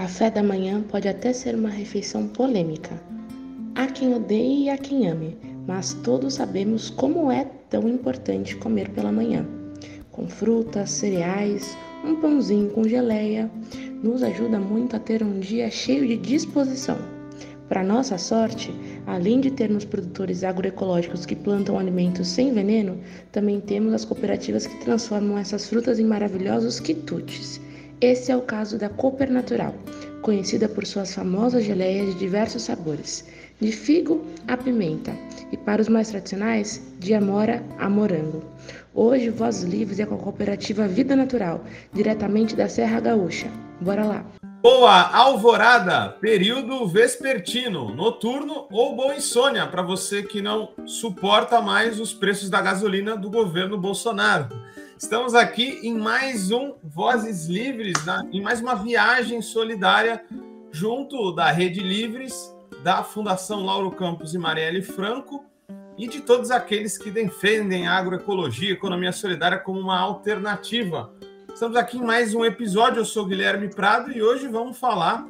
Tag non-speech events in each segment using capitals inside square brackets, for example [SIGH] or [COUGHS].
Café da manhã pode até ser uma refeição polêmica. Há quem odeie e há quem ame, mas todos sabemos como é tão importante comer pela manhã. Com frutas, cereais, um pãozinho com geleia, nos ajuda muito a ter um dia cheio de disposição. Para nossa sorte, além de termos produtores agroecológicos que plantam alimentos sem veneno, também temos as cooperativas que transformam essas frutas em maravilhosos quitutes. Esse é o caso da Cooper Natural, conhecida por suas famosas geleias de diversos sabores, de figo a pimenta, e para os mais tradicionais, de amora a morango. Hoje, Voz Livres é com a cooperativa Vida Natural, diretamente da Serra Gaúcha. Bora lá! Boa alvorada, período vespertino, noturno ou boa insônia para você que não suporta mais os preços da gasolina do governo Bolsonaro. Estamos aqui em mais um Vozes Livres, em mais uma viagem solidária junto da Rede Livres, da Fundação Lauro Campos e Marielle Franco e de todos aqueles que defendem a agroecologia, economia solidária como uma alternativa. Estamos aqui em mais um episódio. Eu sou Guilherme Prado e hoje vamos falar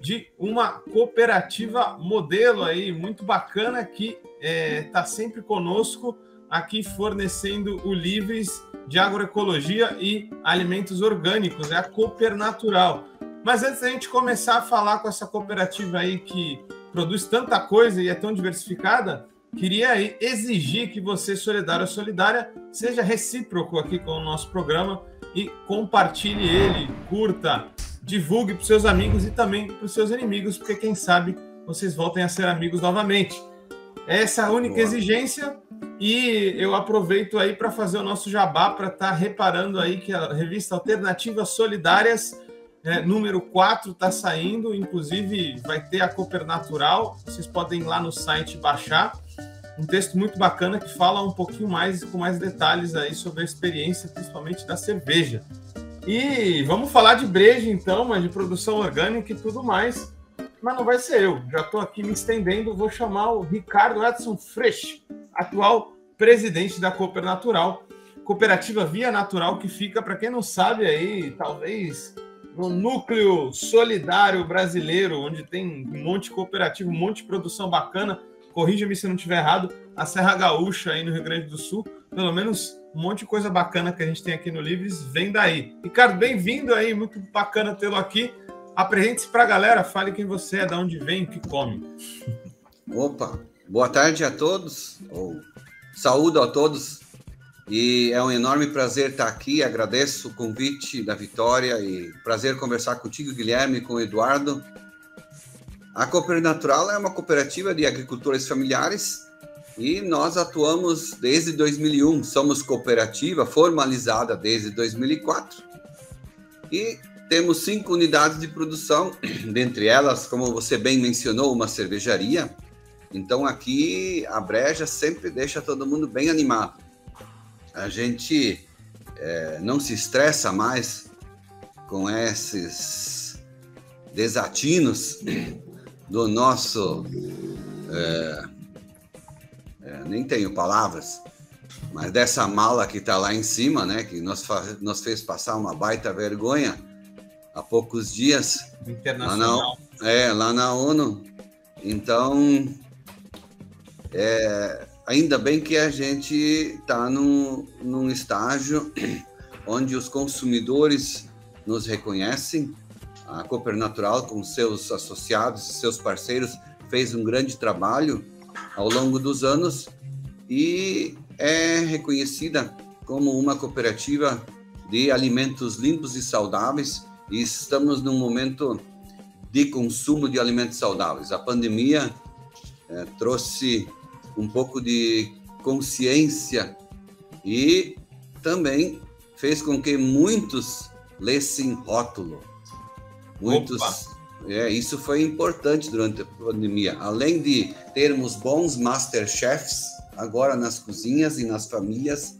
de uma cooperativa modelo aí muito bacana que está é, tá sempre conosco aqui fornecendo o Livres de Agroecologia e Alimentos Orgânicos, é a Cooper Natural. Mas antes da gente começar a falar com essa cooperativa aí que produz tanta coisa e é tão diversificada, queria exigir que você, solidário ou solidária, seja recíproco aqui com o nosso programa e compartilhe ele, curta, divulgue para os seus amigos e também para os seus inimigos, porque quem sabe vocês voltem a ser amigos novamente. Essa é a única Boa. exigência e eu aproveito aí para fazer o nosso jabá para estar tá reparando aí que a revista Alternativas Solidárias, é, número 4, está saindo. Inclusive, vai ter a Cooper Natural. Vocês podem ir lá no site baixar. Um texto muito bacana que fala um pouquinho mais, com mais detalhes aí sobre a experiência, principalmente da cerveja. E vamos falar de breja, então, mas de produção orgânica e tudo mais. Mas não vai ser eu. Já estou aqui me estendendo. Vou chamar o Ricardo Edson Freixo atual presidente da Cooper Natural, cooperativa Via Natural, que fica, para quem não sabe, aí, talvez no núcleo solidário brasileiro, onde tem um monte de cooperativa, um monte de produção bacana. Corrija-me se não estiver errado, a Serra Gaúcha aí no Rio Grande do Sul, pelo menos um monte de coisa bacana que a gente tem aqui no Livres vem daí. Ricardo, bem-vindo aí, muito bacana tê-lo aqui. Apresente-se para a galera, fale quem você é, de onde vem, o que come. Opa, Boa tarde a todos, ou saúdo a todos, e é um enorme prazer estar aqui. Agradeço o convite da Vitória e prazer conversar contigo, Guilherme, com o Eduardo. A Cooper Natural é uma cooperativa de agricultores familiares e nós atuamos desde 2001. Somos cooperativa formalizada desde 2004 e temos cinco unidades de produção, [CLEARS THROAT] dentre elas, como você bem mencionou, uma cervejaria então aqui a breja sempre deixa todo mundo bem animado. A gente é, não se estressa mais com esses desatinos [CLEARS THROAT] do nosso. É, é, nem tenho palavras, mas dessa mala que está lá em cima, né, que nos, nos fez passar uma baita vergonha há poucos dias. Internacional. Lá na, é, lá na ONU. Então, é, ainda bem que a gente está num, num estágio [CLEARS THROAT] onde os consumidores nos reconhecem. A Cooper Natural, com seus associados, seus parceiros, fez um grande trabalho ao longo dos anos e é reconhecida como uma cooperativa de alimentos limpos e saudáveis. E estamos num momento de consumo de alimentos saudáveis. A pandemia é, trouxe um pouco de consciência e também fez com que muitos lessem rótulo. Muitos. É, isso foi importante durante a pandemia. Além de termos bons masterchefs agora nas cozinhas e nas famílias,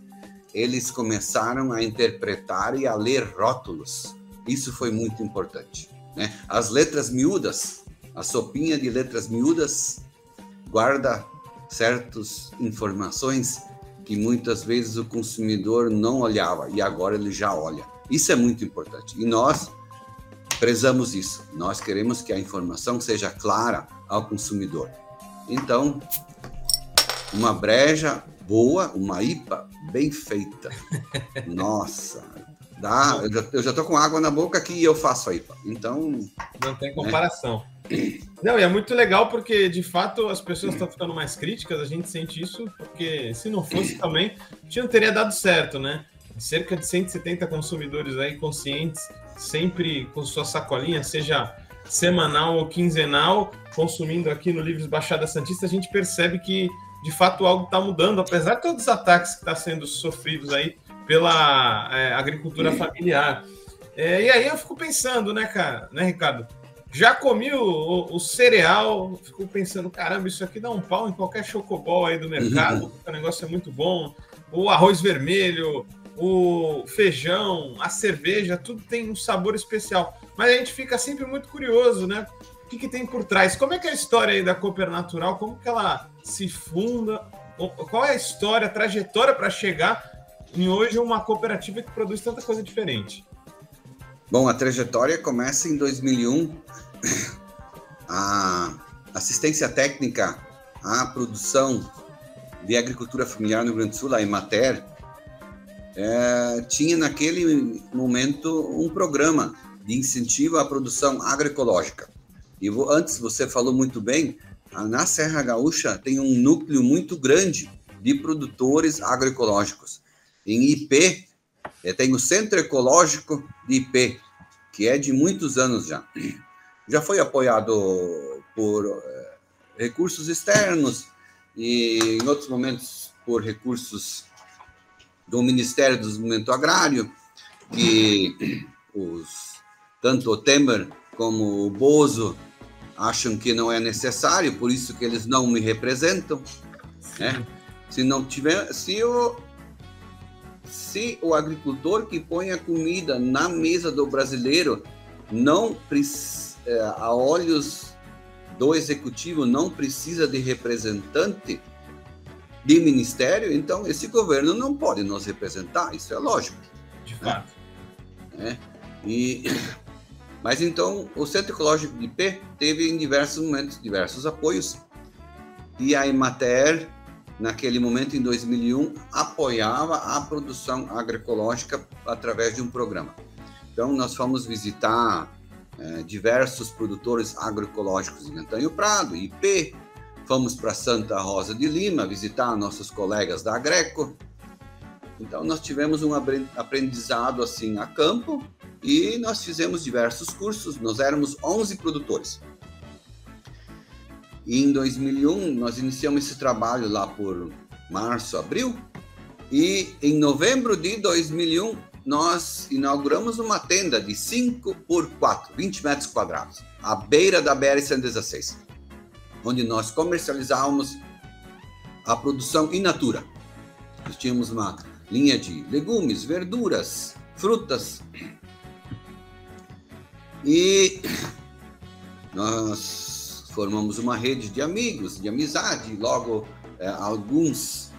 eles começaram a interpretar e a ler rótulos. Isso foi muito importante. Né? As letras miúdas, a sopinha de letras miúdas guarda certas informações que muitas vezes o consumidor não olhava e agora ele já olha. Isso é muito importante. E nós prezamos isso. Nós queremos que a informação seja clara ao consumidor. Então, uma breja boa, uma IPA bem feita. [LAUGHS] Nossa, dá. Eu já, eu já tô com água na boca aqui e eu faço a IPA. Então. Não tem comparação. Né? Não, e é muito legal porque, de fato, as pessoas estão ficando mais críticas, a gente sente isso, porque se não fosse também, não teria dado certo, né? Cerca de 170 consumidores aí conscientes, sempre com sua sacolinha, seja semanal ou quinzenal, consumindo aqui no Livros Baixada Santista, a gente percebe que de fato algo está mudando, apesar de todos os ataques que estão tá sendo sofridos aí pela é, agricultura familiar. É, e aí eu fico pensando, né, cara, né, Ricardo? Já comi o, o, o, cereal, fico pensando, caramba, isso aqui dá um pau em qualquer chocobol aí do mercado, uhum. o negócio é muito bom. O arroz vermelho, o feijão, a cerveja, tudo tem um sabor especial. Mas a gente fica sempre muito curioso, né? O que, que tem por trás? Como é que é a história aí da Cooper Natural? Como que ela se funda? Qual é a história, a trajetória para chegar em hoje uma cooperativa que produz tanta coisa diferente? Bom, a trajetória começa em 2001. A assistência técnica à produção de agricultura familiar no Rio Grande do Sul, a Emater, é, tinha naquele momento um programa de incentivo à produção agroecológica. E antes você falou muito bem, na Serra Gaúcha tem um núcleo muito grande de produtores agroecológicos. Em IP, tem o Centro Ecológico de IP, que é de muitos anos já. Já foi apoiado por é, recursos externos e, em outros momentos, por recursos do Ministério do Desenvolvimento Agrário, que os tanto o Temer como o Bozo acham que não é necessário, por isso que eles não me representam. Né? Se não tiver, se o se o agricultor que põe a comida na mesa do brasileiro não é, a olhos do executivo não precisa de representante de ministério, então esse governo não pode nos representar, isso é lógico. De fato. Né? E [COUGHS] mas então, o Centro Ecológico de IP teve em diversos momentos diversos apoios e a Emater, naquele momento, em 2001, apoiava a produção agroecológica através de um programa. Então, nós fomos visitar é, diversos produtores agroecológicos em Antanho Prado, IP, fomos para Santa Rosa de Lima visitar nossos colegas da Agreco. Então, nós tivemos um aprendizado assim a campo e nós fizemos diversos cursos, nós éramos 11 produtores. E em 2001, nós iniciamos esse trabalho lá por março, abril, e em novembro de 2001, nós inauguramos uma tenda de 5 por 4, 20 metros quadrados, à beira da BR-116, onde nós comercializávamos a produção in natura. Nós tínhamos uma linha de legumes, verduras, frutas, e nós formamos uma rede de amigos, de amizade. Logo, é, alguns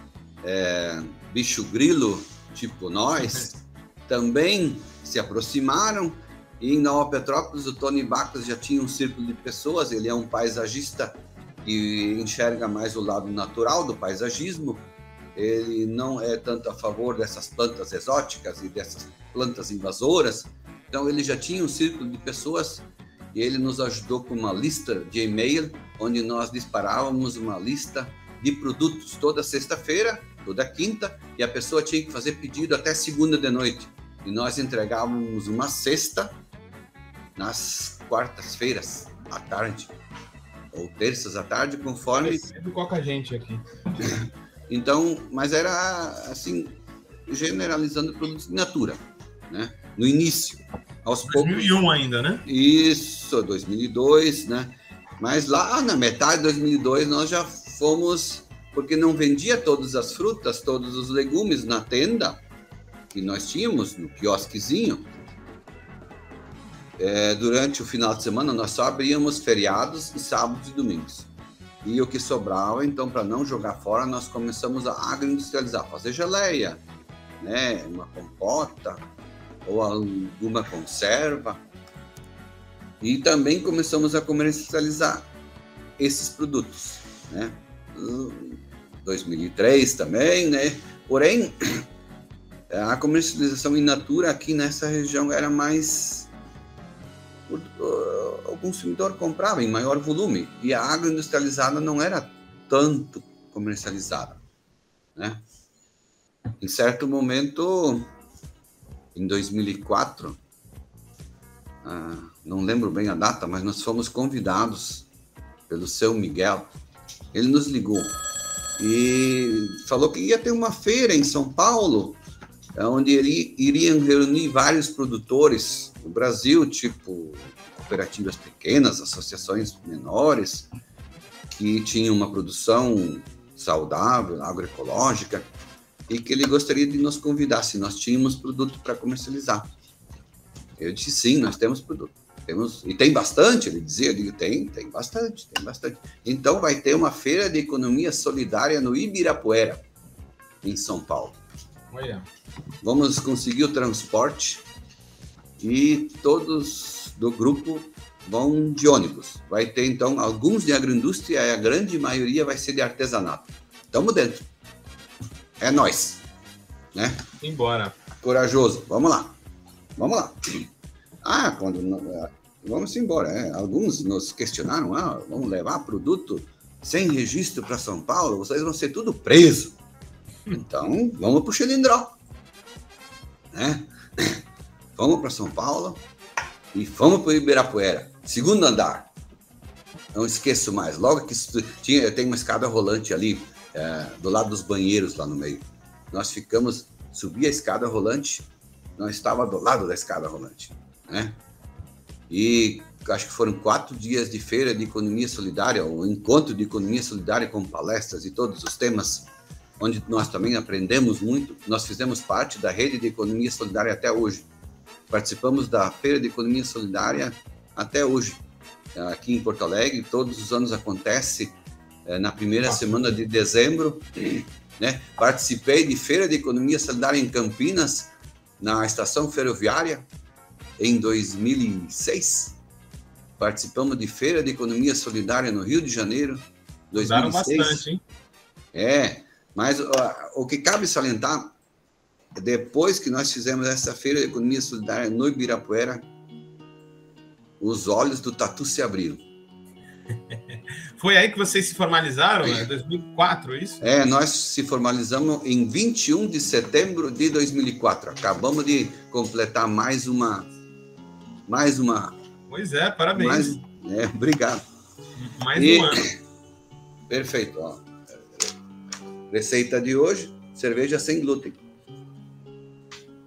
é, bicho grilo, tipo nós, [LAUGHS] também se aproximaram. E em Nova Petrópolis, o Tony Bacos já tinha um círculo de pessoas. Ele é um paisagista que enxerga mais o lado natural do paisagismo. Ele não é tanto a favor dessas plantas exóticas e dessas plantas invasoras, então ele já tinha um círculo de pessoas e ele nos ajudou com uma lista de e-mail onde nós disparávamos uma lista de produtos toda sexta-feira, toda quinta, e a pessoa tinha que fazer pedido até segunda de noite. E nós entregávamos uma cesta nas quartas-feiras à tarde ou terças à tarde, conforme. Sempre com a gente aqui. [LAUGHS] Então, mas era assim, generalizando produtos de natura, né? no início. Aos 2001 poucos, ainda, né? Isso, 2002, né? Mas lá na metade de 2002 nós já fomos, porque não vendia todas as frutas, todos os legumes na tenda que nós tínhamos, no quiosquezinho. É, durante o final de semana nós só abríamos feriados e sábados e domingos. E o que sobrava, então, para não jogar fora, nós começamos a agroindustrializar, fazer geleia, né, uma compota, ou alguma conserva. E também começamos a comercializar esses produtos, né? 2003 também, né? Porém, a comercialização in natura aqui nessa região era mais o consumidor comprava em maior volume e a agroindustrializada não era tanto comercializada, né? Em certo momento, em 2004, ah, não lembro bem a data, mas nós fomos convidados pelo seu Miguel. Ele nos ligou e falou que ia ter uma feira em São Paulo, onde ele iriam reunir vários produtores do Brasil, tipo cooperativas pequenas, associações menores, que tinham uma produção saudável, agroecológica, e que ele gostaria de nos convidar se nós tínhamos produto para comercializar. Eu disse sim, nós temos produto. Temos, e tem bastante, ele dizia, eu digo, tem, tem bastante, tem bastante. Então vai ter uma feira de economia solidária no Ibirapuera, em São Paulo. Olha. Vamos conseguir o transporte e todos do grupo vão de ônibus. Vai ter então alguns de agroindústria e a grande maioria vai ser de artesanato. Estamos dentro. É nós, né? Embora. Corajoso. Vamos lá. Vamos lá. Ah, quando é, vamos embora. É. Alguns nos questionaram, ah, vamos levar produto sem registro para São Paulo, vocês vão ser tudo preso. Então, vamos para o Xilindró. Né? [COUGHS] Vamos para São Paulo e vamos para o Ibirapuera. Segundo andar. Não esqueço mais. Logo que tinha, tem uma escada rolante ali, é, do lado dos banheiros lá no meio. Nós ficamos, subi a escada rolante, não estava do lado da escada rolante, né? E acho que foram quatro dias de feira de economia solidária, o um encontro de economia solidária com palestras e todos os temas, onde nós também aprendemos muito. Nós fizemos parte da rede de economia solidária até hoje. Participamos da feira de economia solidária até hoje, aqui em Porto Alegre. Todos os anos acontece na primeira semana de dezembro. Né? Participei de feira de economia solidária em Campinas, na estação ferroviária, em 2006. Participamos de feira de economia solidária no Rio de Janeiro, 2006. bastante, hein? É, mas uh, o que cabe salientar, depois que nós fizemos essa feira de economia solidária no Ibirapuera, os olhos do Tatu se abriram. [LAUGHS] Foi aí que vocês se formalizaram, né? 2004, isso? É, nós se formalizamos em 21 de setembro de 2004. Acabamos de completar mais uma. Mais uma. Pois é, parabéns. Mais, é, obrigado. Mais e, um ano. [COUGHS] Perfeito. Ó. Receita de hoje: cerveja sem glúten.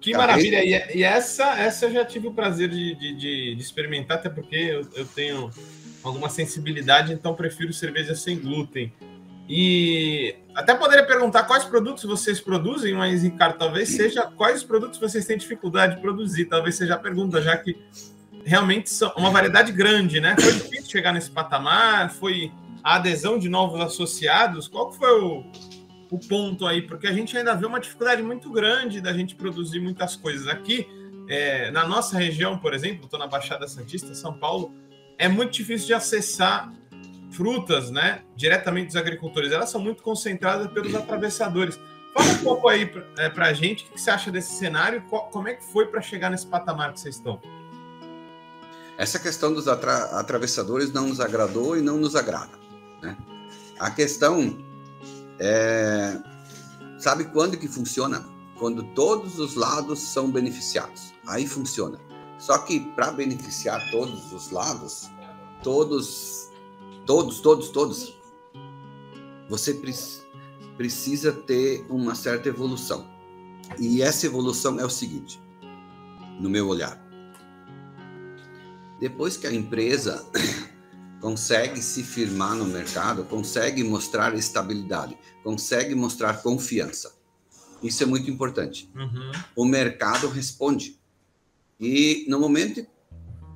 Que maravilha! E, e, essa, essa eu já tive o prazer de, de, de experimentar, até porque eu, eu tenho alguma sensibilidade, então prefiro cerveja sem glúten. E até poderia perguntar quais produtos vocês produzem, mas, Ricardo, talvez seja quais produtos vocês têm dificuldade de produzir. Talvez seja a pergunta, já que realmente são uma variedade grande, né? Foi difícil chegar nesse patamar, foi a adesão de novos associados. Qual foi o, o ponto aí? Porque a gente ainda vê uma dificuldade muito grande da gente produzir muitas coisas aqui. É, na nossa região, por exemplo, estou na Baixada Santista, São Paulo, é muito difícil de acessar frutas, né, diretamente dos agricultores. Elas são muito concentradas pelos atravessadores. Fala um pouco aí para é, a gente o que você acha desse cenário, como é que foi para chegar nesse patamar que vocês estão? Essa questão dos atra atravessadores não nos agradou e não nos agrada. Né? A questão é, sabe quando que funciona? Quando todos os lados são beneficiados. Aí funciona. Só que para beneficiar todos os lados, todos, todos, todos, todos, você pre precisa ter uma certa evolução. E essa evolução é o seguinte, no meu olhar. Depois que a empresa [COUGHS] consegue se firmar no mercado, consegue mostrar estabilidade, consegue mostrar confiança. Isso é muito importante. Uhum. O mercado responde. E no momento,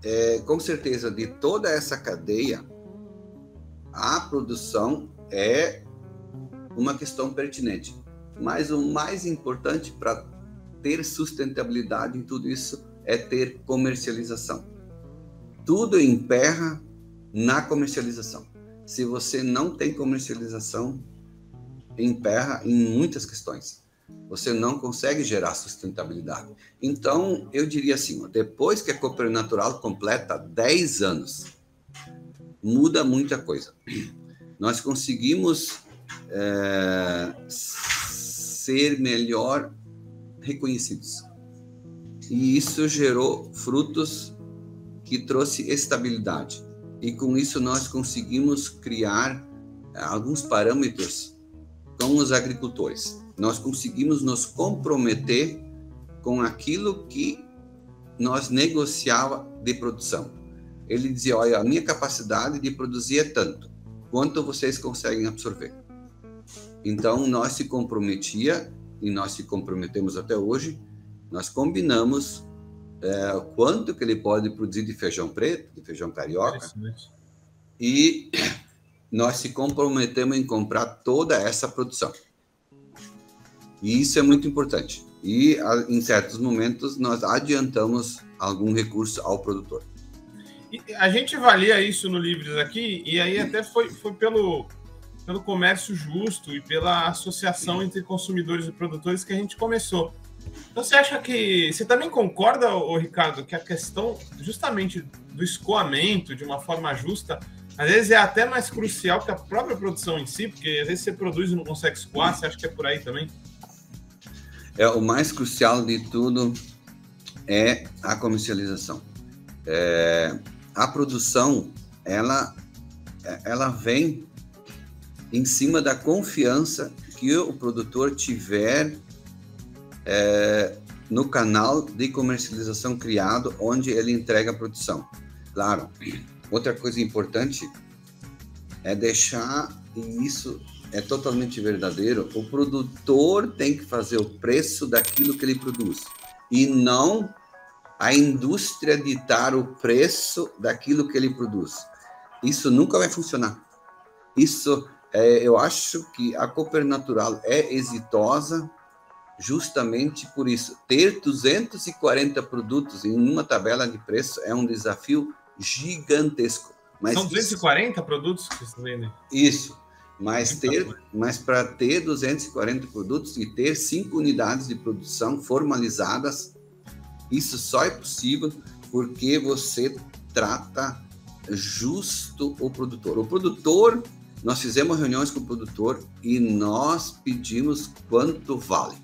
é, com certeza, de toda essa cadeia, a produção é uma questão pertinente. Mas o mais importante para ter sustentabilidade em tudo isso é ter comercialização. tudo emperra na comercialização. Se você não tem comercialização, emperra em muitas questões. Você não consegue gerar sustentabilidade. Então, eu diria assim, depois que a Cooper Natural completa 10 anos, muda muita coisa. Nós conseguimos é, ser melhor reconhecidos. E isso gerou frutos que trouxe estabilidade. E com isso nós conseguimos criar eh, alguns parâmetros com os agricultores. Nós conseguimos nos comprometer com aquilo que nós negociava de produção. Ele dizia: "Olha, a minha capacidade de produzir é tanto. Quanto vocês conseguem absorver?" Então nós se comprometia e nós se comprometemos até hoje. Nós combinamos é, quanto que ele pode produzir de feijão preto, de feijão carioca. E nós se comprometemos em comprar toda essa produção. E isso é muito importante. E em certos momentos nós adiantamos algum recurso ao produtor. A gente avalia isso no Livres aqui, e aí até foi, foi pelo, pelo comércio justo e pela associação entre consumidores e produtores que a gente começou. Então, você acha que. Você também concorda, ô, Ricardo, que a questão justamente do escoamento de uma forma justa, às vezes é até mais crucial que a própria produção em si, porque às vezes você produz e não consegue escoar, você acha que é por aí também? É, o mais crucial de tudo é a comercialização. É, a produção, ela, ela vem em cima da confiança que o produtor tiver é, no canal de comercialização criado, onde ele entrega a produção. Claro, outra coisa importante é deixar, e isso é totalmente verdadeiro, o produtor tem que fazer o preço daquilo que ele produz e não a indústria ditar o preço daquilo que ele produz. Isso nunca vai funcionar. Isso, é, eu acho que a Cooper Natural é exitosa justamente por isso. Ter 240 produtos em uma tabela de preço é um desafio gigantesco. Mas São 240 isso, produtos que você vendem? Isso. Mas, ter, mas para ter 240 produtos e ter cinco unidades de produção formalizadas, isso só é possível porque você trata justo o produtor. O produtor, nós fizemos reuniões com o produtor e nós pedimos quanto vale.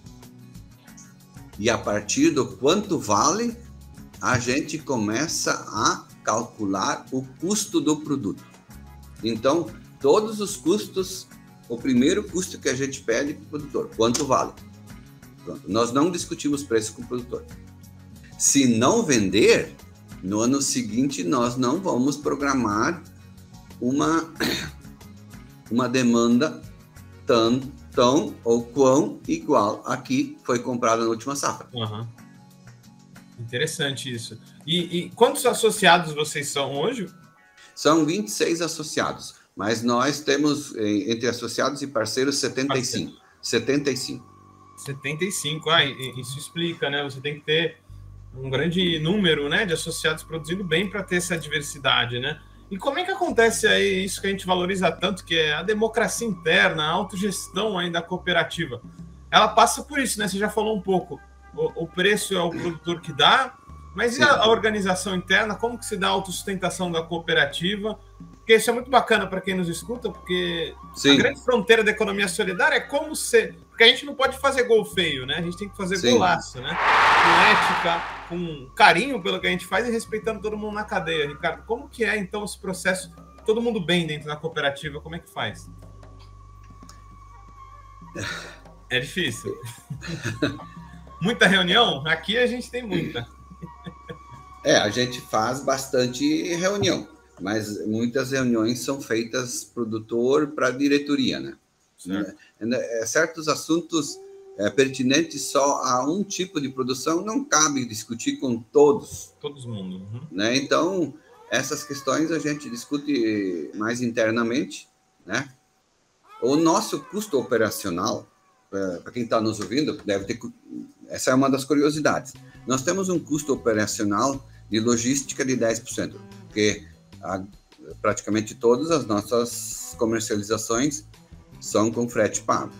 E a partir do quanto vale, a gente começa a calcular o custo do produto. Então, todos os custos, o primeiro custo que a gente pede para o produtor, quanto vale? Pronto. Nós não discutimos preço com o produtor. Se não vender, no ano seguinte nós não vamos programar uma, [COUGHS] uma demanda tão tão ou quão igual a que foi comprada na última safra. Uhum. Interessante isso. E, e, quantos associados vocês são hoje? São 26 associados, mas nós temos entre associados e parceiros 75. Parceiro. 75. 75, ah, isso explica, né? Você tem que ter um grande número né, de associados produzindo bem para ter essa diversidade, né? E como é que acontece aí isso que a gente valoriza tanto, que é a democracia interna, a autogestão aí da cooperativa? Ela passa por isso, né? Você já falou um pouco. O, o preço é o produtor que dá, mas e a, a, organização interna? Como que se dá a autossustentação da cooperativa? Porque isso é muito bacana para quem nos escuta, porque Sim. a grande fronteira da economia solidária é como ser. Porque a gente não pode fazer gol feio, né? A gente tem que fazer Sim. golaço, né? Com ética, com carinho pelo que a gente faz e respeitando todo mundo na cadeia. Ricardo, como que é então esse processo? Todo mundo bem dentro da cooperativa, como é que faz? [LAUGHS] É difícil. [LAUGHS] muita reunião? Aqui a gente tem muita. É, a gente faz bastante reunião, mas muitas reuniões são feitas produtor para diretoria, né? Certo. É, é, certos assuntos é, pertinente só a um tipo de produção, não cabe discutir com todos. Todos mundo. Uhum. Né? Então, essas questões a gente discute mais internamente, né? O nosso custo operacional, é, para quem está nos ouvindo, deve ter. Essa é uma das curiosidades. Nós temos um custo operacional de logística de 10%. porque a, praticamente todas as nossas comercializações são com frete pago.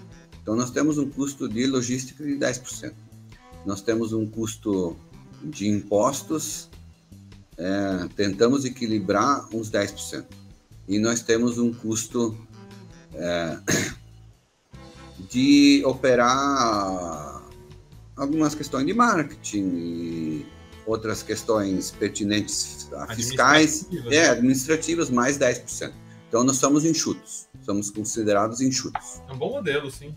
Então, nós temos um custo de logística de 10%. Nós temos um custo de impostos, é, tentamos equilibrar uns 10%. E nós temos um custo é, [COUGHS] de operar algumas questões de marketing e outras questões pertinentes a fiscais, administrativas. é, administrativas, mais 10%. Então, nós somos enxutos, somos considerados enxutos. É um bom modelo, sim.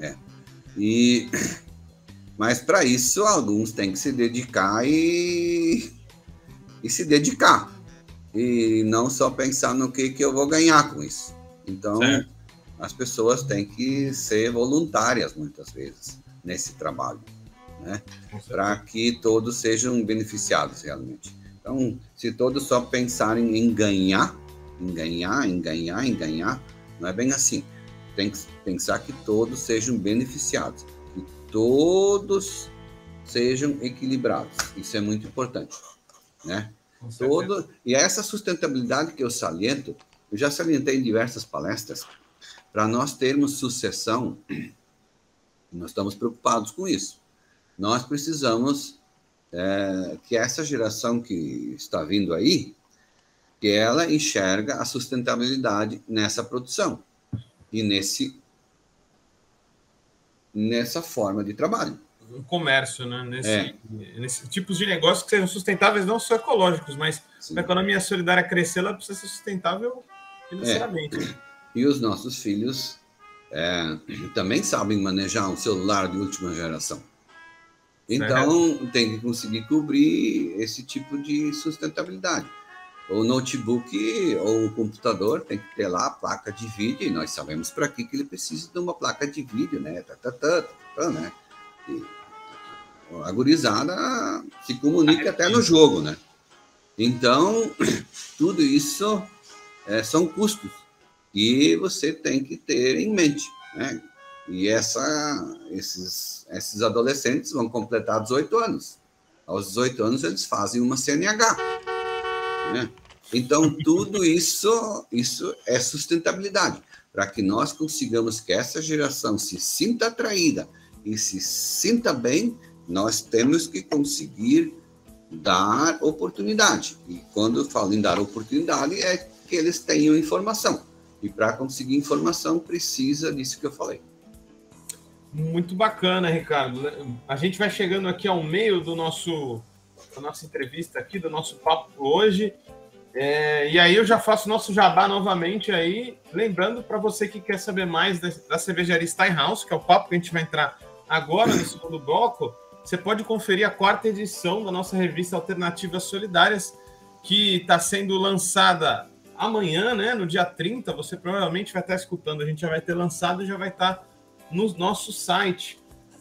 É. E, [LAUGHS] mas para isso, alguns têm que se dedicar e, e se dedicar. E não só pensar no que, que eu vou ganhar com isso. Então, certo. as pessoas têm que ser voluntárias, muitas vezes, nesse trabalho né? Para que todos sejam beneficiados realmente. Então, se todos só pensarem em ganhar, em ganhar, em ganhar, em ganhar, não é bem assim. Tem que pensar que todos sejam beneficiados, que todos sejam equilibrados. Isso é muito importante, né? Todo e essa sustentabilidade que eu saliento, eu já salientei em diversas palestras, para nós termos sucessão, nós estamos preocupados com isso nós precisamos é, que essa geração que está vindo aí, que ela enxerga a sustentabilidade nessa produção e nesse nessa forma de trabalho. O comércio, né? Nesse, é. nesse tipos de negócios que sejam sustentáveis, não só ecológicos, mas a economia solidária crescer, ela precisa ser sustentável financeiramente. É. E os nossos filhos é, também sabem manejar um celular de última geração. Então, tem que conseguir cobrir esse tipo de sustentabilidade. O notebook ou o computador tem que ter lá a placa de vídeo, e nós sabemos para que ele precisa de uma placa de vídeo, né? Tá, tá, tá, tá, tá né? E a gurizada se comunica até no jogo, né? Então, [CLEARS THROAT] tudo isso é, são custos e você tem que ter em mente, né? E essa, esses, esses adolescentes vão completar 18 anos. Aos 18 anos, eles fazem uma CNH. Né? Então, tudo isso, isso é sustentabilidade. Para que nós consigamos que essa geração se sinta atraída e se sinta bem, nós temos que conseguir dar oportunidade. E quando eu falo em dar oportunidade, é que eles tenham informação. E para conseguir informação, precisa disso que eu falei. Muito bacana, Ricardo. A gente vai chegando aqui ao meio do nosso da nossa entrevista aqui, do nosso papo hoje. É, e aí eu já faço nosso jabá novamente aí, lembrando para você que quer saber mais da, da cervejaria Steinhaus, que é o papo que a gente vai entrar agora no segundo bloco, você pode conferir a quarta edição da nossa revista Alternativas Solidárias, que está sendo lançada amanhã, né, no dia 30, você provavelmente vai estar escutando, a gente já vai ter lançado e já vai estar no nosso site.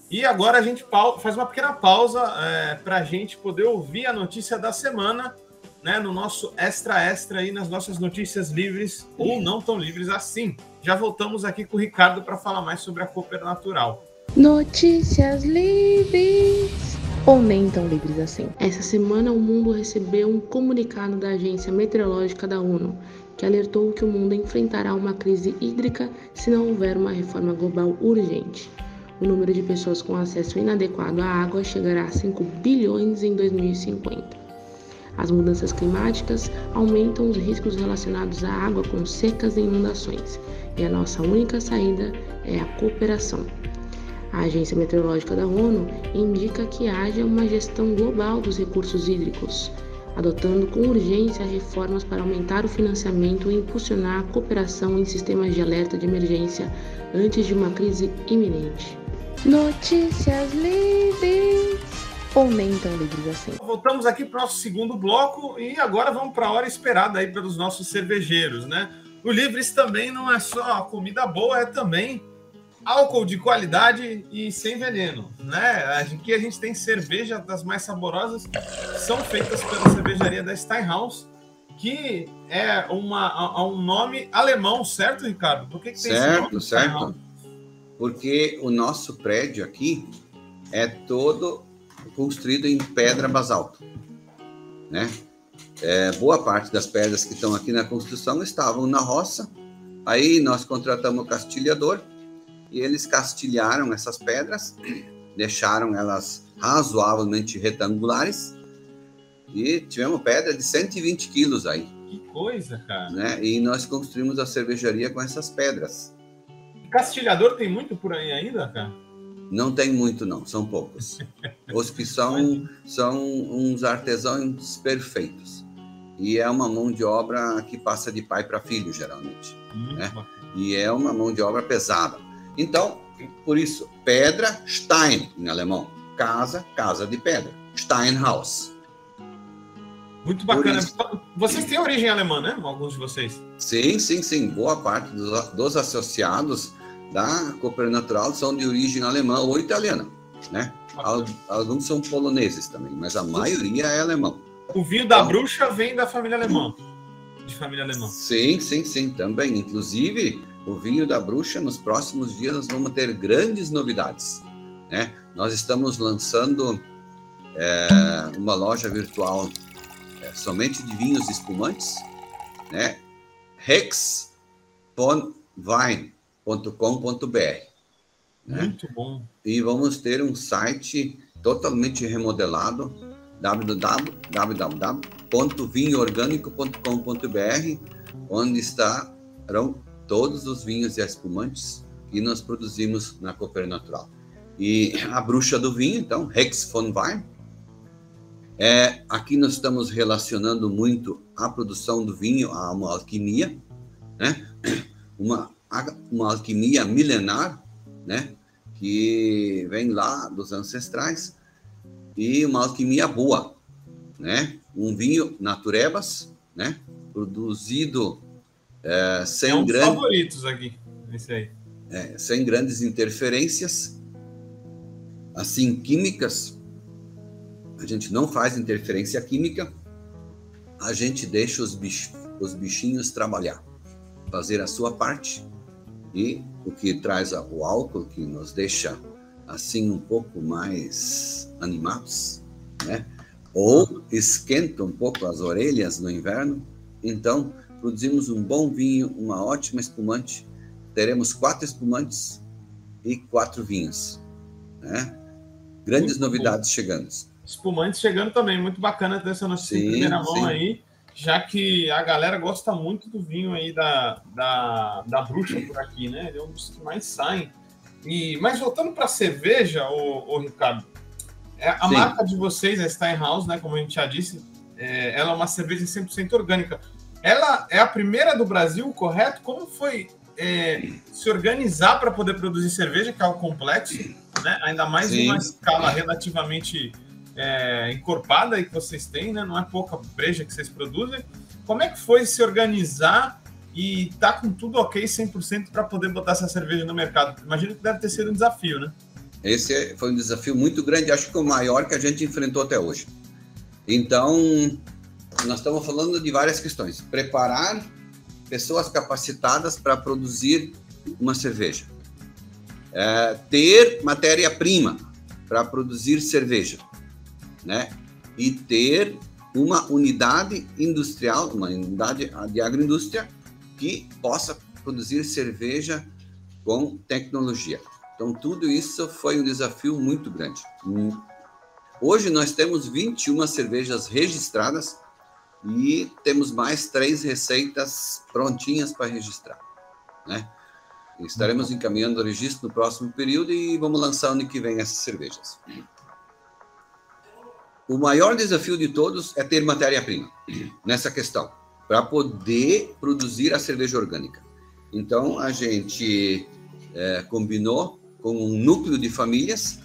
E agora a gente faz uma pequena pausa é, para a gente poder ouvir a notícia da semana, né, no nosso extra extra aí nas nossas notícias livres ou não tão livres assim. Já voltamos aqui com o Ricardo para falar mais sobre a Cooper Natural. Notícias livres ou nem tão livres assim. Essa semana o mundo recebeu um comunicado da Agência Meteorológica da ONU que alertou que o mundo enfrentará uma crise hídrica se não houver uma reforma global urgente. O número de pessoas com acesso inadequado à água chegará a 5 bilhões em 2050. As mudanças climáticas aumentam os riscos relacionados à água com secas e inundações, e a nossa única saída é a cooperação. A Agência Meteorológica da ONU indica que haja uma gestão global dos recursos hídricos, adotando com urgência reformas para aumentar o financiamento e impulsionar a cooperação em sistemas de alerta de emergência antes de uma crise iminente. Notícias livres ou nem tão livres assim. Voltamos aqui para o nosso segundo bloco e agora vamos para a hora esperada aí pelos nossos cervejeiros, né? O Livres também não é só comida boa, é também álcool de qualidade e sem veneno, né? Aqui a gente tem cerveja das mais saborosas, são feitas pela cervejaria da Steinhaus, que é uma, um nome alemão, certo, Ricardo? Por que, que certo? Certo, Porque o nosso prédio aqui é todo construído em pedra basalto, né? é, boa parte das pedras que estão aqui na construção estavam na roça. Aí nós contratamos o castilhador e eles castilharam essas pedras, deixaram elas razoavelmente retangulares e tivemos pedra de 120 quilos aí. Que coisa, cara. Né? E nós construímos a cervejaria com essas pedras. Castilhador tem muito por aí ainda, cara? Não tem muito, não, são poucos. [LAUGHS] Os que são, são uns artesãos perfeitos. E é uma mão de obra que passa de pai para filho, geralmente. né? E é uma mão de obra pesada. Então, por isso, pedra, Stein, em alemão. Casa, casa de pedra. Steinhaus. Muito bacana. Vocês têm origem alemã, né? Alguns de vocês. Sim, sim, sim. Boa parte dos, dos associados da Cooper são de origem alemã ou italiana, né? Alguns são poloneses também, mas a maioria é alemão. O vinho da bruxa vem da família alemã, de família alemã. Sim, sim, sim, também. Inclusive, o vinho da bruxa, nos próximos dias, nós vamos ter grandes novidades, né? Nós estamos lançando é, uma loja virtual é, somente de vinhos espumantes, né? Rex von Wine.com.br. Né? Muito bom. E vamos ter um site totalmente remodelado, www.vinhoorgânico.com.br, onde estarão todos os vinhos e espumantes que nós produzimos na Cooper Natural. E a bruxa do vinho, então, Rex von Wein, é, aqui nós estamos relacionando muito a produção do vinho a uma alquimia, né? Uma, uma alquimia milenar, né? Que vem lá dos ancestrais e uma alquimia boa, né? Um vinho naturebas, né? Produzido é, sem é um grandes favoritos aqui, esse aí. É, sem grandes interferências, assim químicas, a gente não faz interferência química, a gente deixa os, bich, os bichinhos trabalhar, fazer a sua parte e o que traz o álcool, que nos deixa assim um pouco mais animados, né? Ou esquenta um pouco as orelhas no inverno. Então, produzimos um bom vinho, uma ótima espumante. Teremos quatro espumantes e quatro vinhos, né? Grandes Muito novidades bom. chegando espumantes chegando também. Muito bacana ter essa notícia sim, em primeira mão sim. aí, já que a galera gosta muito do vinho aí da, da, da bruxa por aqui, né? Ele é um dos que mais saem. E, mas voltando para a cerveja, o, Ricardo, é, a sim. marca de vocês, a Steinhaus, né? Como a gente já disse, é, ela é uma cerveja 100% orgânica. Ela é a primeira do Brasil, correto? Como foi é, se organizar para poder produzir cerveja, que é algo complexo, né? ainda mais em uma escala relativamente é, encorpada que vocês têm, né? Não é pouca breja que vocês produzem. Como é que foi se organizar e tá com tudo ok 100% para poder botar essa cerveja no mercado? Imagino que deve ter sido um desafio, né? Esse foi um desafio muito grande, acho que o maior que a gente enfrentou até hoje. Então, nós estamos falando de várias questões. Preparar pessoas capacitadas para produzir uma cerveja. É, ter matéria-prima para produzir cerveja né? E ter uma unidade industrial, uma unidade de agroindústria que possa produzir cerveja com tecnologia. Então, tudo isso foi um desafio muito grande. Hoje nós temos 21 cervejas registradas e temos mais três receitas prontinhas para registrar, né? Estaremos encaminhando o registro no próximo período e vamos lançar ano que vem essas cervejas. O maior desafio de todos é ter matéria-prima nessa questão, para poder produzir a cerveja orgânica. Então, a gente é, combinou com um núcleo de famílias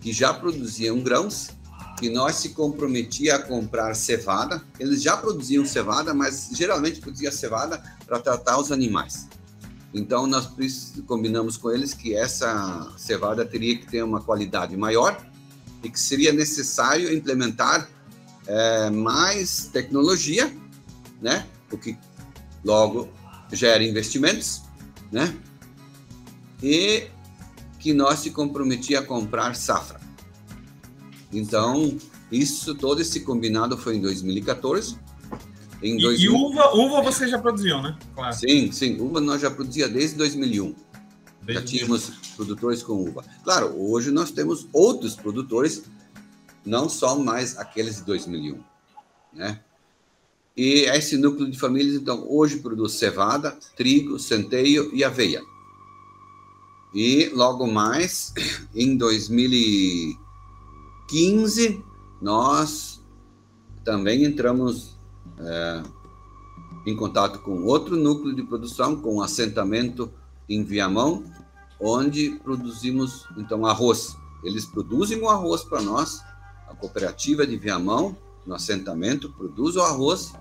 que já produziam grãos, que nós se comprometia a comprar cevada. Eles já produziam cevada, mas geralmente produzia cevada para tratar os animais. Então, nós combinamos com eles que essa cevada teria que ter uma qualidade maior e que seria necessário implementar é, mais tecnologia, né? O que logo gera investimentos, né? E que nós se comprometia a comprar safra. Então, isso, todo esse combinado foi em 2014 Em e, 2000... e uva, uva vocês já produziam, né? Claro. Sim, sim. Uva nós já produzia desde 2001. Desde já tínhamos produtores com uva. Claro, hoje nós temos outros produtores, não só mais aqueles de 2001, né? E esse núcleo de famílias, então, hoje produz cevada, trigo, centeio e aveia. E logo mais, em 2015, nós também entramos é, em contato com outro núcleo de produção, com assentamento em Viamão, onde produzimos então arroz. Eles produzem o arroz para nós, a cooperativa de Viamão, no assentamento, produz o arroz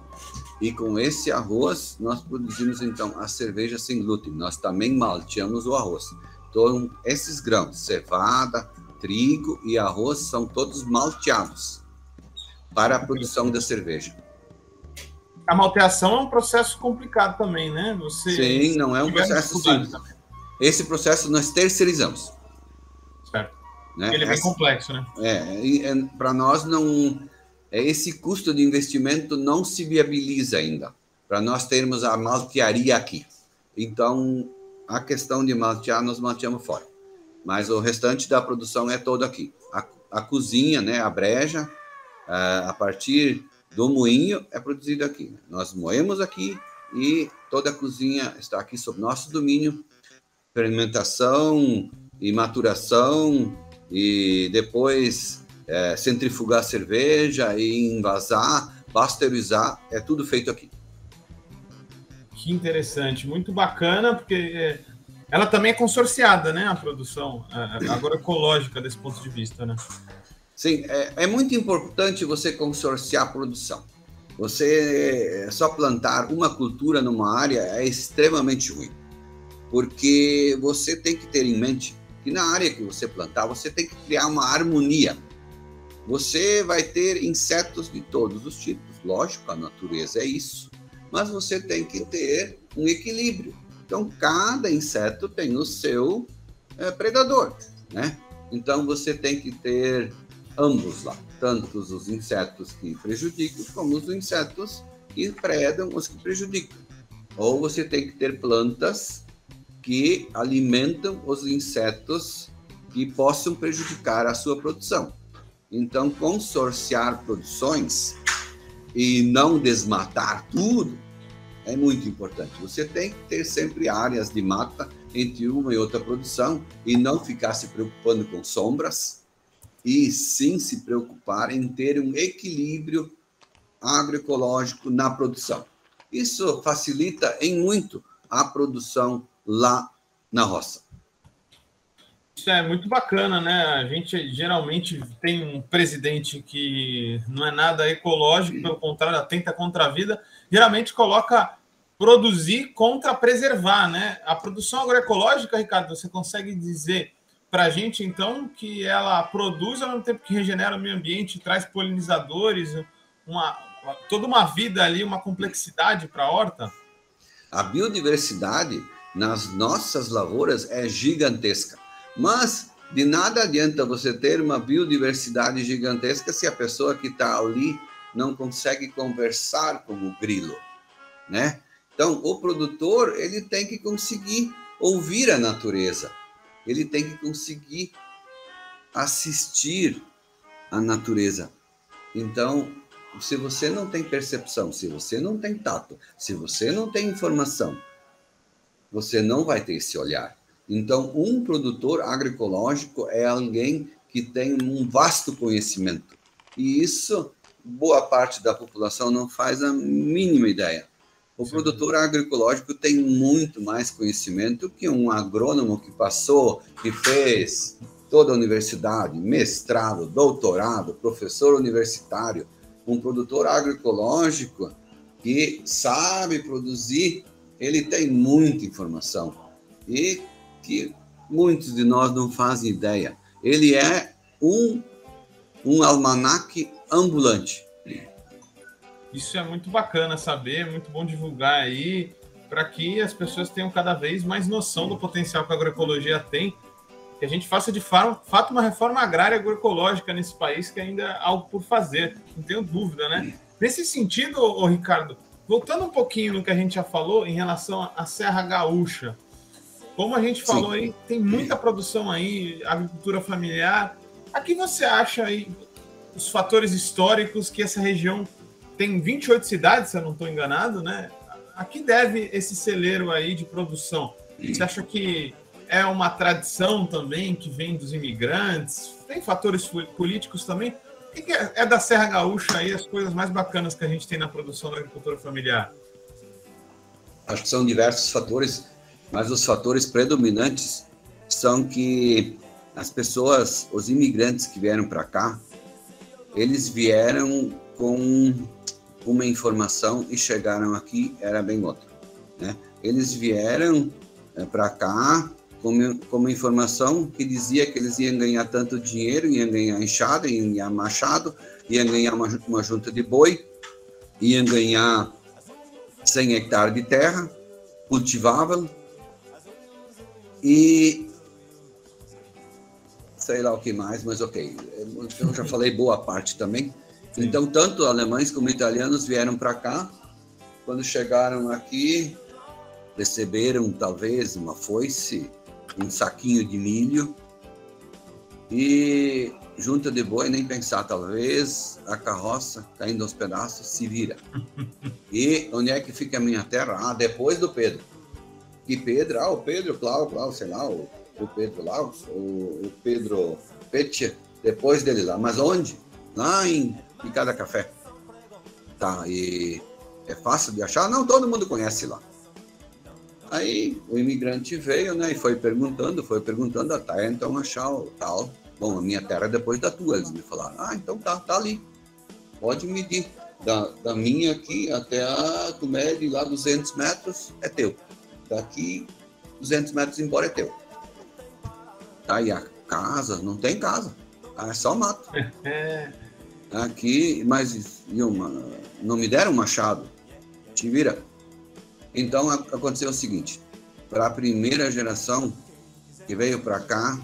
e com esse arroz nós produzimos então a cerveja sem glúten. Nós também malteamos o arroz. Então, esses grãos, cevada, trigo e arroz, são todos malteados para a produção da cerveja. A malteação é um processo complicado também, né? Você Sim, não é um processo simples. Também. Esse processo nós terceirizamos. Certo. Né? Ele é bem complexo, né? É, é para nós não é esse custo de investimento não se viabiliza ainda para nós termos a maltearia aqui. Então, a questão de maltear, nós malteamos fora. Mas o restante da produção é todo aqui. A, a cozinha, né, a breja, a, a partir do moinho, é produzido aqui. Nós moemos aqui e toda a cozinha está aqui sob nosso domínio. Fermentação e maturação e depois é, centrifugar a cerveja e envasar, pasteurizar, é tudo feito aqui. Que interessante, muito bacana, porque é, ela também é consorciada, né, a produção é, agroecológica desse ponto de vista, né? Sim, é, é muito importante você consorciar a produção. Você é, só plantar uma cultura numa área é extremamente ruim, porque você tem que ter em mente que na área que você plantar, você tem que criar uma harmonia. Você vai ter insetos de todos os tipos, lógico, a natureza é isso mas você tem que ter um equilíbrio. Então, cada inseto tem o seu é, predador, né? Então, você tem que ter ambos lá, tanto os insetos que prejudicam, como os insetos que predam os que prejudicam. Ou você tem que ter plantas que alimentam os insetos que possam prejudicar a sua produção. Então, consorciar produções e não desmatar tudo é muito importante. Você tem que ter sempre áreas de mata entre uma e outra produção e não ficar se preocupando com sombras e sim se preocupar em ter um equilíbrio agroecológico na produção. Isso facilita em muito a produção lá na roça. Isso é muito bacana, né? A gente geralmente tem um presidente que não é nada ecológico, pelo contrário, atenta contra a vida, geralmente coloca produzir contra preservar, né? A produção agroecológica, Ricardo, você consegue dizer para a gente, então, que ela produz ao mesmo tempo que regenera o meio ambiente, traz polinizadores, uma, toda uma vida ali, uma complexidade para a horta? A biodiversidade nas nossas lavouras é gigantesca. Mas de nada adianta você ter uma biodiversidade gigantesca se a pessoa que está ali não consegue conversar com o grilo, né? Então, o produtor ele tem que conseguir ouvir a natureza, ele tem que conseguir assistir a natureza. Então, se você não tem percepção, se você não tem tato, se você não tem informação, você não vai ter esse olhar. Então, um produtor agroecológico é alguém que tem um vasto conhecimento. E isso, boa parte da população não faz a mínima ideia. O Sim. produtor agroecológico tem muito mais conhecimento que um agrônomo que passou, que fez toda a universidade, mestrado, doutorado, professor universitário. Um produtor agroecológico que sabe produzir, ele tem muita informação. E que muitos de nós não fazem ideia. Ele é um, um almanaque ambulante. Isso é muito bacana saber, é muito bom divulgar aí, para que as pessoas tenham cada vez mais noção do potencial que a agroecologia tem, que a gente faça de fato uma reforma agrária agroecológica nesse país, que ainda é algo por fazer, não tenho dúvida, né? Nesse sentido, ô, Ricardo, voltando um pouquinho no que a gente já falou em relação à Serra Gaúcha, como a gente falou Sim. aí, tem muita produção aí, agricultura familiar. A que você acha aí os fatores históricos que essa região tem 28 cidades, se eu não estou enganado, né? A que deve esse celeiro aí de produção? Você acha que é uma tradição também que vem dos imigrantes? Tem fatores políticos também? O que é, é da Serra Gaúcha aí as coisas mais bacanas que a gente tem na produção da agricultura familiar? Acho que são diversos fatores, mas os fatores predominantes são que as pessoas, os imigrantes que vieram para cá, eles vieram com uma informação e chegaram aqui era bem outra, né? Eles vieram é, para cá com, com uma informação que dizia que eles iam ganhar tanto dinheiro, iam ganhar enxada, iam ganhar machado, iam ganhar uma, uma junta de boi, iam ganhar 100 hectares de terra cultivável e sei lá o que mais, mas ok. Eu já falei boa parte também. Sim. Então, tanto alemães como italianos vieram para cá. Quando chegaram aqui, receberam talvez uma foice, um saquinho de milho e junta de boi, nem pensar, talvez a carroça caindo aos pedaços se vira. [LAUGHS] E onde é que fica a minha terra? Ah, depois do Pedro. E Pedro, ah, o Pedro, Cláudio, Cláudio, sei lá, o, o Pedro lá, o, o Pedro Petche, depois dele lá. Mas onde? Lá em Picada Café. Tá, e é fácil de achar? Não, todo mundo conhece lá. Aí o imigrante veio, né, e foi perguntando, foi perguntando, ah, tá, então achar o tal. Bom, a minha terra é depois da tua, eles me falaram. Ah, então tá, tá ali. Pode medir. Da, da minha aqui até a, tu mede lá 200 metros, é teu. Daqui 200 metros embora é teu. Tá, e a casa, não tem casa. É só mato. [LAUGHS] Aqui, mas não me deram machado. Te vira. Então aconteceu o seguinte: para a primeira geração que veio para cá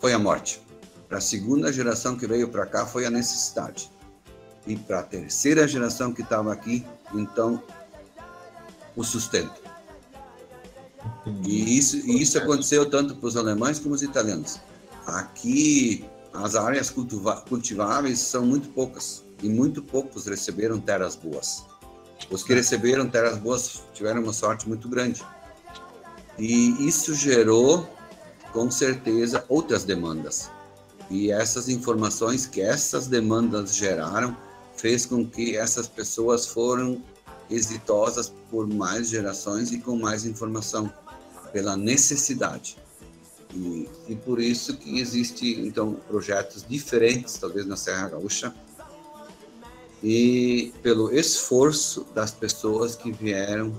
foi a morte. Para a segunda geração que veio para cá foi a necessidade. E para a terceira geração que estava aqui, então, o sustento. E isso, e isso aconteceu tanto para os alemães como os italianos. Aqui, as áreas cultiváveis são muito poucas e muito poucos receberam terras boas. Os que receberam terras boas tiveram uma sorte muito grande. E isso gerou, com certeza, outras demandas. E essas informações que essas demandas geraram fez com que essas pessoas foram exitosas por mais gerações e com mais informação, pela necessidade. E, e por isso que existe então projetos diferentes, talvez na Serra Gaúcha, e pelo esforço das pessoas que vieram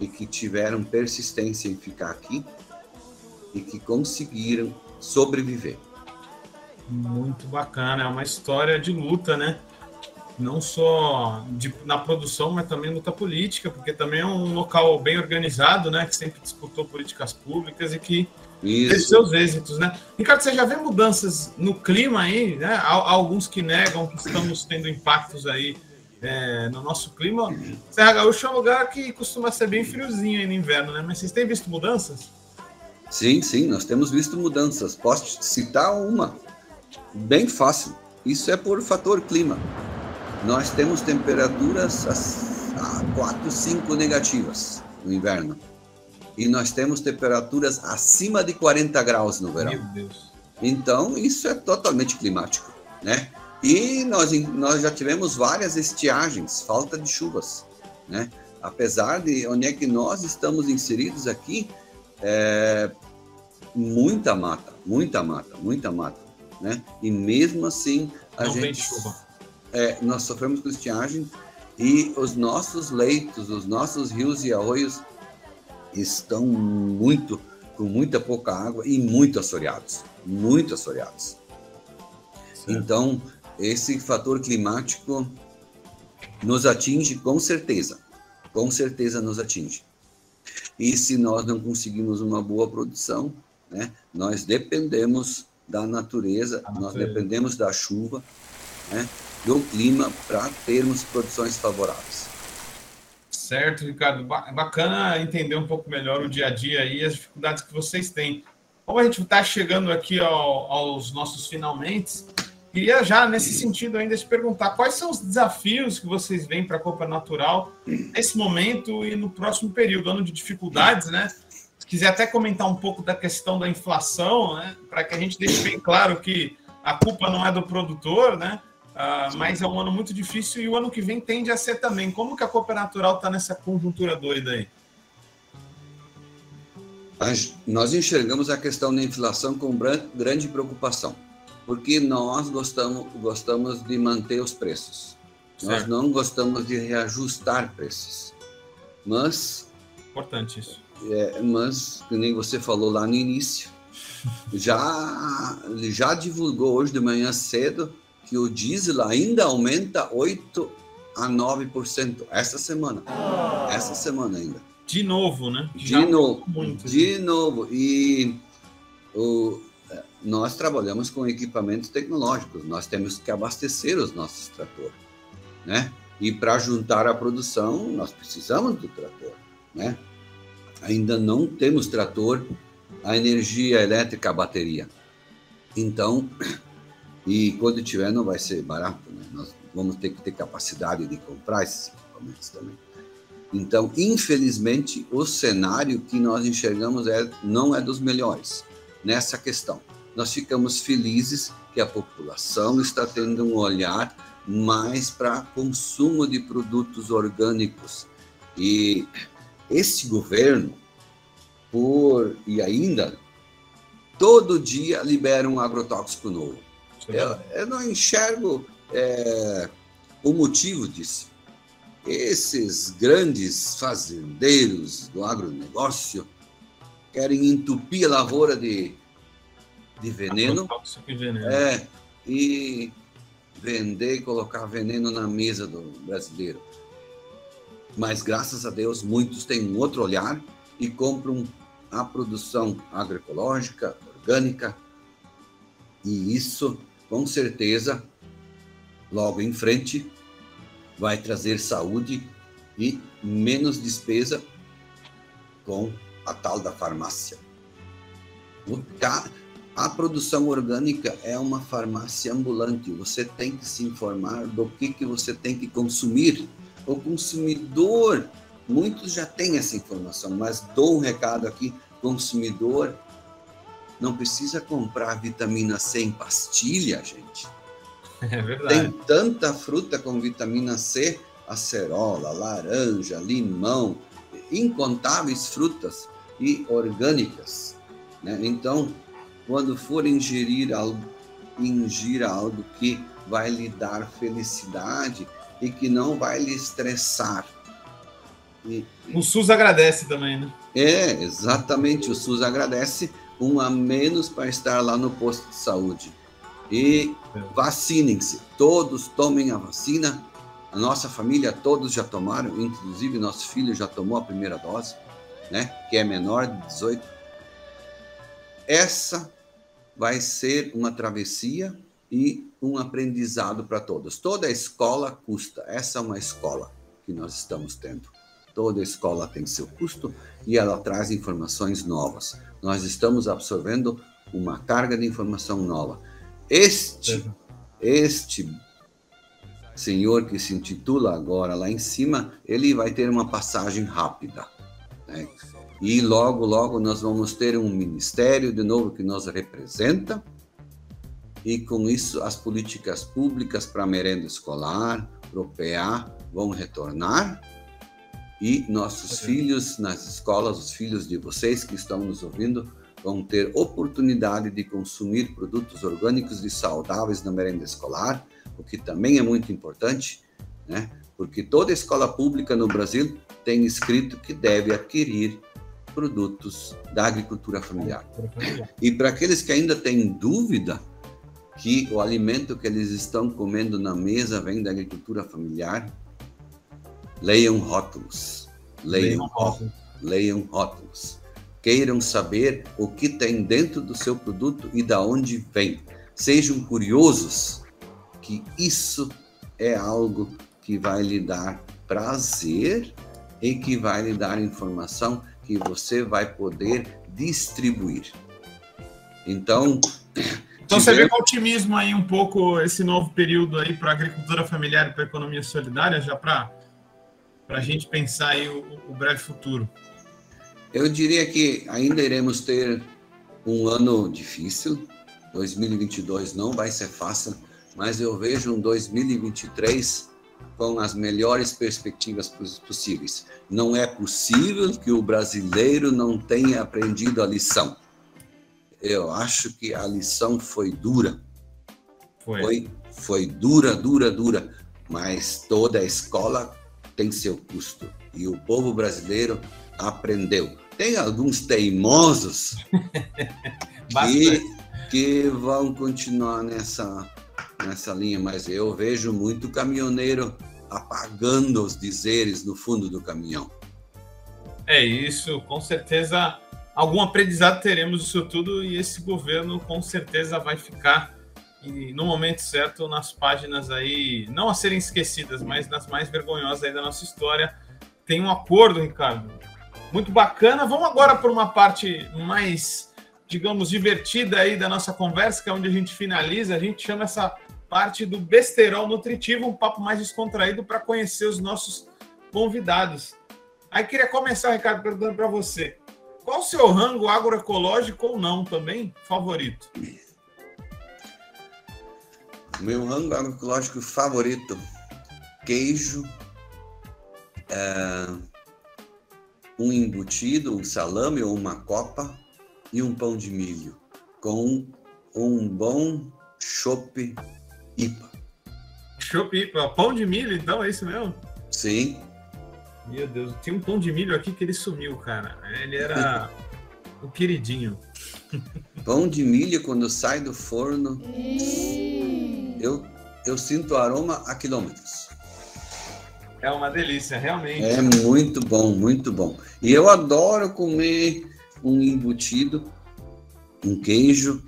e que tiveram persistência em ficar aqui e que conseguiram sobreviver. Muito bacana, é uma história de luta, né? Não só de, na produção, mas também luta política, porque também é um local bem organizado, né? Que sempre disputou políticas públicas e que isso. Seus êxitos, né? Ricardo, você já vê mudanças no clima aí, né? Há, alguns que negam que estamos tendo impactos aí é, no nosso clima. Serra Gaúcha é um lugar que costuma ser bem friozinho aí no inverno, né? Mas vocês têm visto mudanças? Sim, sim, nós temos visto mudanças. Posso citar uma bem fácil. Isso é por fator clima. Nós temos temperaturas a 4, 5 negativas no inverno e nós temos temperaturas acima de 40 graus no verão. Meu Deus. Então, isso é totalmente climático, né? E nós, nós já tivemos várias estiagens, falta de chuvas, né? Apesar de onde é que nós estamos inseridos aqui, é, muita mata, muita mata, muita mata, né? E mesmo assim a Não gente. É, nós sofremos com estiagem e os nossos leitos, os nossos rios e arroios estão muito, com muita pouca água e muito assoreados, muito assoreados. Certo. Então, esse fator climático nos atinge com certeza, com certeza nos atinge. E se nós não conseguimos uma boa produção, né, nós dependemos da natureza, nós dependemos da chuva, né, do clima para termos produções favoráveis. Certo, Ricardo. Bacana entender um pouco melhor o dia a dia e as dificuldades que vocês têm. Como a gente está chegando aqui ao, aos nossos finalmente, queria já, nesse sentido, ainda te perguntar quais são os desafios que vocês veem para a Copa Natural nesse momento e no próximo período, ano de dificuldades, né? Se quiser até comentar um pouco da questão da inflação, né? Para que a gente deixe bem claro que a culpa não é do produtor, né? Uh, mas é um ano muito difícil e o ano que vem tende a ser também. Como que a Copa Natural está nessa conjuntura doida aí? Nós enxergamos a questão da inflação com grande preocupação, porque nós gostamos, gostamos de manter os preços. Certo. Nós não gostamos de reajustar preços. Mas. Importante isso. É, mas, que nem você falou lá no início, já, já divulgou hoje de manhã cedo que o diesel ainda aumenta 8 a 9% essa semana. Essa semana ainda. De novo, né? De Já novo. Muito, de novo. E o, nós trabalhamos com equipamentos tecnológicos. Nós temos que abastecer os nossos tratores, né? E para juntar a produção, nós precisamos do trator, né? Ainda não temos trator a energia elétrica, a bateria. Então, e quando tiver, não vai ser barato, né? Nós vamos ter que ter capacidade de comprar esses equipamentos também. Então, infelizmente, o cenário que nós enxergamos é, não é dos melhores nessa questão. Nós ficamos felizes que a população está tendo um olhar mais para consumo de produtos orgânicos. E esse governo, por e ainda, todo dia libera um agrotóxico novo eu, eu não enxergo é, o motivo disso. Esses grandes fazendeiros do agronegócio querem entupir a lavoura de, de veneno, veneno. É, e vender e colocar veneno na mesa do brasileiro. Mas graças a Deus, muitos têm um outro olhar e compram a produção agroecológica, orgânica, e isso com certeza, logo em frente, vai trazer saúde e menos despesa com a tal da farmácia. A produção orgânica é uma farmácia ambulante. Você tem que se informar do que, que você tem que consumir. O consumidor, muitos já têm essa informação, mas dou um recado aqui: consumidor não precisa comprar vitamina C em pastilha, gente. É verdade. Tem tanta fruta com vitamina C, acerola, laranja, limão, incontáveis frutas e orgânicas. Né? Então, quando for ingerir algo, ingira algo que vai lhe dar felicidade e que não vai lhe estressar. E, o SUS agradece também, né? É, exatamente. O SUS agradece um a menos para estar lá no posto de saúde. E vacinem-se, todos tomem a vacina. A nossa família, todos já tomaram, inclusive nosso filho já tomou a primeira dose, né? Que é menor de 18. Essa vai ser uma travessia e um aprendizado para todos. Toda escola custa. Essa é uma escola que nós estamos tendo. Toda escola tem seu custo e ela traz informações novas nós estamos absorvendo uma carga de informação nova. Este, este senhor que se intitula agora lá em cima, ele vai ter uma passagem rápida. Né? E logo, logo nós vamos ter um ministério de novo que nos representa, e com isso as políticas públicas para merenda escolar, para o PA, vão retornar e nossos filhos nas escolas, os filhos de vocês que estão nos ouvindo, vão ter oportunidade de consumir produtos orgânicos e saudáveis na merenda escolar, o que também é muito importante, né? Porque toda escola pública no Brasil tem escrito que deve adquirir produtos da agricultura familiar. E para aqueles que ainda têm dúvida que o alimento que eles estão comendo na mesa vem da agricultura familiar, Leiam rótulos. Leiam, rótulos. Leiam rótulos. Queiram saber o que tem dentro do seu produto e da onde vem. Sejam curiosos, que isso é algo que vai lhe dar prazer e que vai lhe dar informação que você vai poder distribuir. Então, então você vê com otimismo aí um pouco esse novo período aí para a agricultura familiar e para a economia solidária, já para a gente pensar aí o, o, breve futuro. Eu diria que ainda iremos ter um ano difícil. 2022 não vai ser fácil, mas eu vejo um 2023 com as melhores perspectivas possíveis. Não é possível que o brasileiro não tenha aprendido a lição. Eu acho que a lição foi dura. Foi. Foi, foi dura, dura, dura. Mas toda a escola tem seu custo. E o povo brasileiro aprendeu. Tem alguns teimosos [LAUGHS] que, que vão continuar nessa, nessa linha, mas eu vejo muito caminhoneiro apagando os dizeres no fundo do caminhão. É isso, com certeza algum aprendizado teremos disso tudo e esse governo com certeza vai ficar e, no momento certo nas páginas aí, não a serem esquecidas, mas nas mais vergonhosas aí da nossa história. Tem um acordo, Ricardo, muito bacana. Vamos agora para uma parte mais, digamos, divertida aí da nossa conversa, que é onde a gente finaliza. A gente chama essa parte do besterol nutritivo, um papo mais descontraído para conhecer os nossos convidados. Aí queria começar, Ricardo, perguntando para você. Qual o seu rango agroecológico ou não também favorito? Meu rango agroecológico favorito: queijo, é, um embutido, um salame ou uma copa e um pão de milho com um bom chope IPA. Chope IPA, pão de milho, então, é isso mesmo? Sim. Meu Deus, tinha um pão de milho aqui que ele sumiu, cara. Ele era [LAUGHS] o queridinho. Pão de milho, quando sai do forno, eu, eu sinto o aroma a quilômetros. É uma delícia, realmente. É muito bom, muito bom. E eu adoro comer um embutido, um queijo,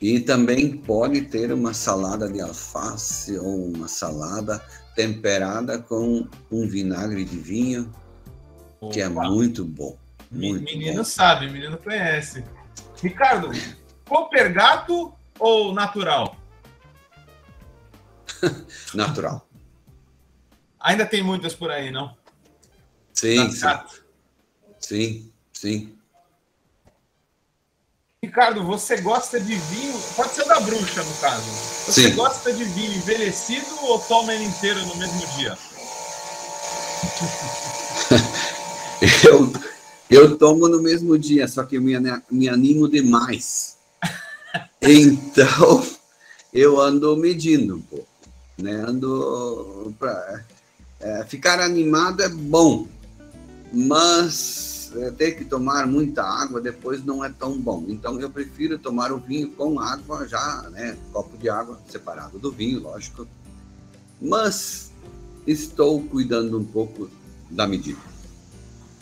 e também pode ter uma salada de alface ou uma salada temperada com um vinagre de vinho, Opa. que é muito bom. Muito menino bom. sabe, menino conhece. Ricardo, Copergato ou natural? [LAUGHS] natural. Ainda tem muitas por aí, não? Sim, sim. Sim, sim. Ricardo, você gosta de vinho? Pode ser da bruxa, no caso. Você Sim. gosta de vinho envelhecido ou toma ele inteiro no mesmo dia? [LAUGHS] eu, eu tomo no mesmo dia, só que eu me, me animo demais. [LAUGHS] Então, eu ando medindo um pouco. Né? Ando pra, é, ficar animado é bom, mas é, ter que tomar muita água depois não é tão bom. Então eu prefiro tomar o vinho com água já, né? Copo de água separado do vinho, lógico. Mas estou cuidando um pouco da medida.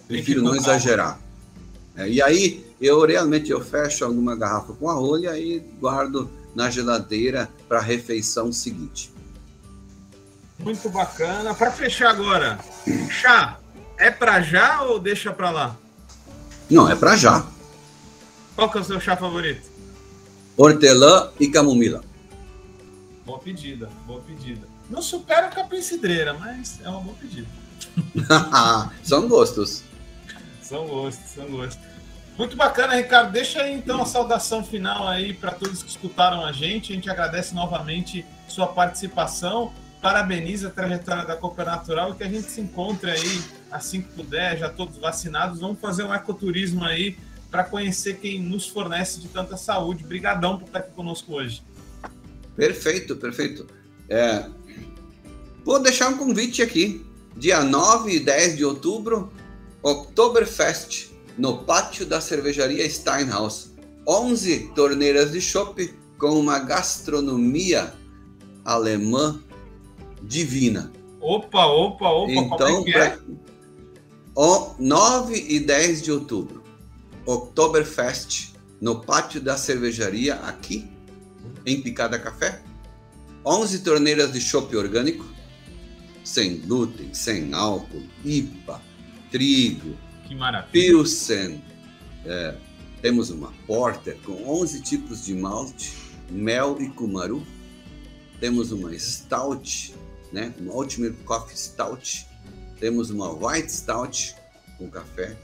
Prefiro não exagerar. É, e aí eu realmente eu fecho alguma garrafa com a rolha e guardo na geladeira para a refeição seguinte. Muito bacana. Para fechar agora, chá é para já ou deixa para lá? Não, é para já. Qual que é o seu chá favorito? Hortelã e camomila. Boa pedida, boa pedida. Não supera o capim cidreira, mas é uma boa pedida. [LAUGHS] são gostos. São gostos, são gostos. Muito bacana, Ricardo. Deixa aí então a saudação final aí para todos que escutaram a gente. A gente agradece novamente sua participação parabeniza a trajetória da Copa Natural e que a gente se encontre aí assim que puder, já todos vacinados. Vamos fazer um ecoturismo aí para conhecer quem nos fornece de tanta saúde. Obrigadão por estar aqui conosco hoje. Perfeito, perfeito. É, vou deixar um convite aqui. Dia 9 e 10 de outubro, Oktoberfest, no pátio da cervejaria Steinhaus. 11 torneiras de chopp com uma gastronomia alemã divina. Opa, opa, opa, então, é é? 9 e 10 de outubro, Oktoberfest, no pátio da cervejaria aqui, em Picada Café. 11 torneiras de chopp orgânico, sem glúten, sem álcool, IPA, trigo. Que maravilha. Pilsen. É, temos uma porter com 11 tipos de malte, mel e cumaru. Temos uma stout, né? Uma Ultimate Coffee Stout. Temos uma White Stout com café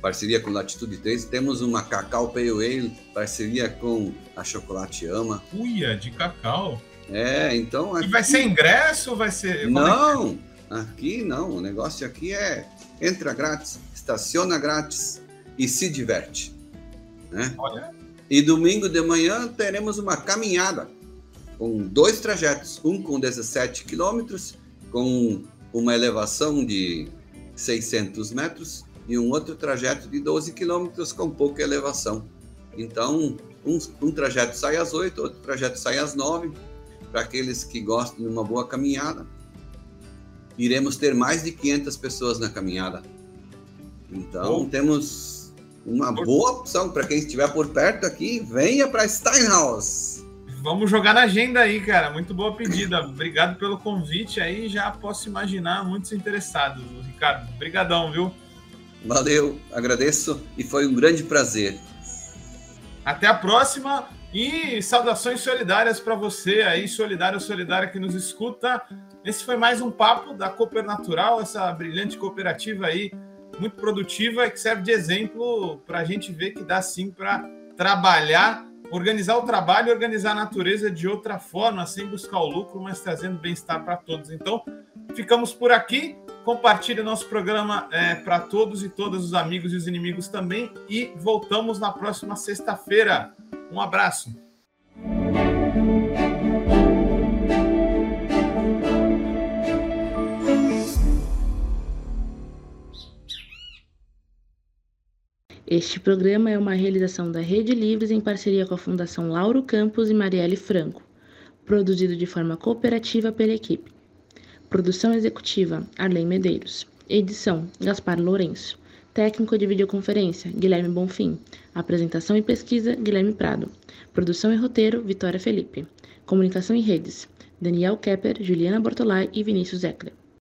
parceria com Latitude 3. Temos uma Cacau Pale Ale, parceria com a Chocolate Ama. Uia, de cacau. É, então. Aqui... E vai ser ingresso ou vai ser. É não, é? aqui não. O negócio aqui é entra grátis, estaciona grátis e se diverte. Né? Olha. E domingo de manhã teremos uma caminhada com dois trajetos, um com 17 quilômetros, com uma elevação de 600 metros e um outro trajeto de 12 quilômetros com pouca elevação. Então, um, um, trajeto sai às 8, outro trajeto sai às 9, para aqueles que gostam de uma boa caminhada. Iremos ter mais de 500 pessoas na caminhada. Então, Bom. temos uma boa opção para quem estiver por perto aqui, venha para Steinhaus. Vamos jogar na agenda aí, cara. Muito boa pedida. Obrigado pelo convite aí. Já posso imaginar muitos interessados, Ricardo. Obrigadão, viu? Valeu, agradeço e foi um grande prazer. Até a próxima e saudações solidárias para você aí, solidário, solidária que nos escuta. Esse foi mais um papo da Cooper Natural, essa brilhante cooperativa aí, muito produtiva e que serve de exemplo para a gente ver que dá sim para trabalhar, organizar o trabalho e organizar a natureza de outra forma, sem buscar o lucro, mas trazendo bem-estar para todos. Então, ficamos por aqui. Compartilhe nosso programa é, para todos e todas os amigos e os inimigos também. E voltamos na próxima sexta-feira. Um abraço. Este programa é uma realização da Rede Livres em parceria com a Fundação Lauro Campos e Marielle Franco, produzido de forma cooperativa pela equipe. Produção executiva: Arley Medeiros. Edição: Gaspar Lourenço. Técnico de videoconferência: Guilherme Bonfim. Apresentação e pesquisa: Guilherme Prado. Produção e roteiro: Vitória Felipe. Comunicação e redes: Daniel Kepper, Juliana Bortolai e Vinícius Eckler.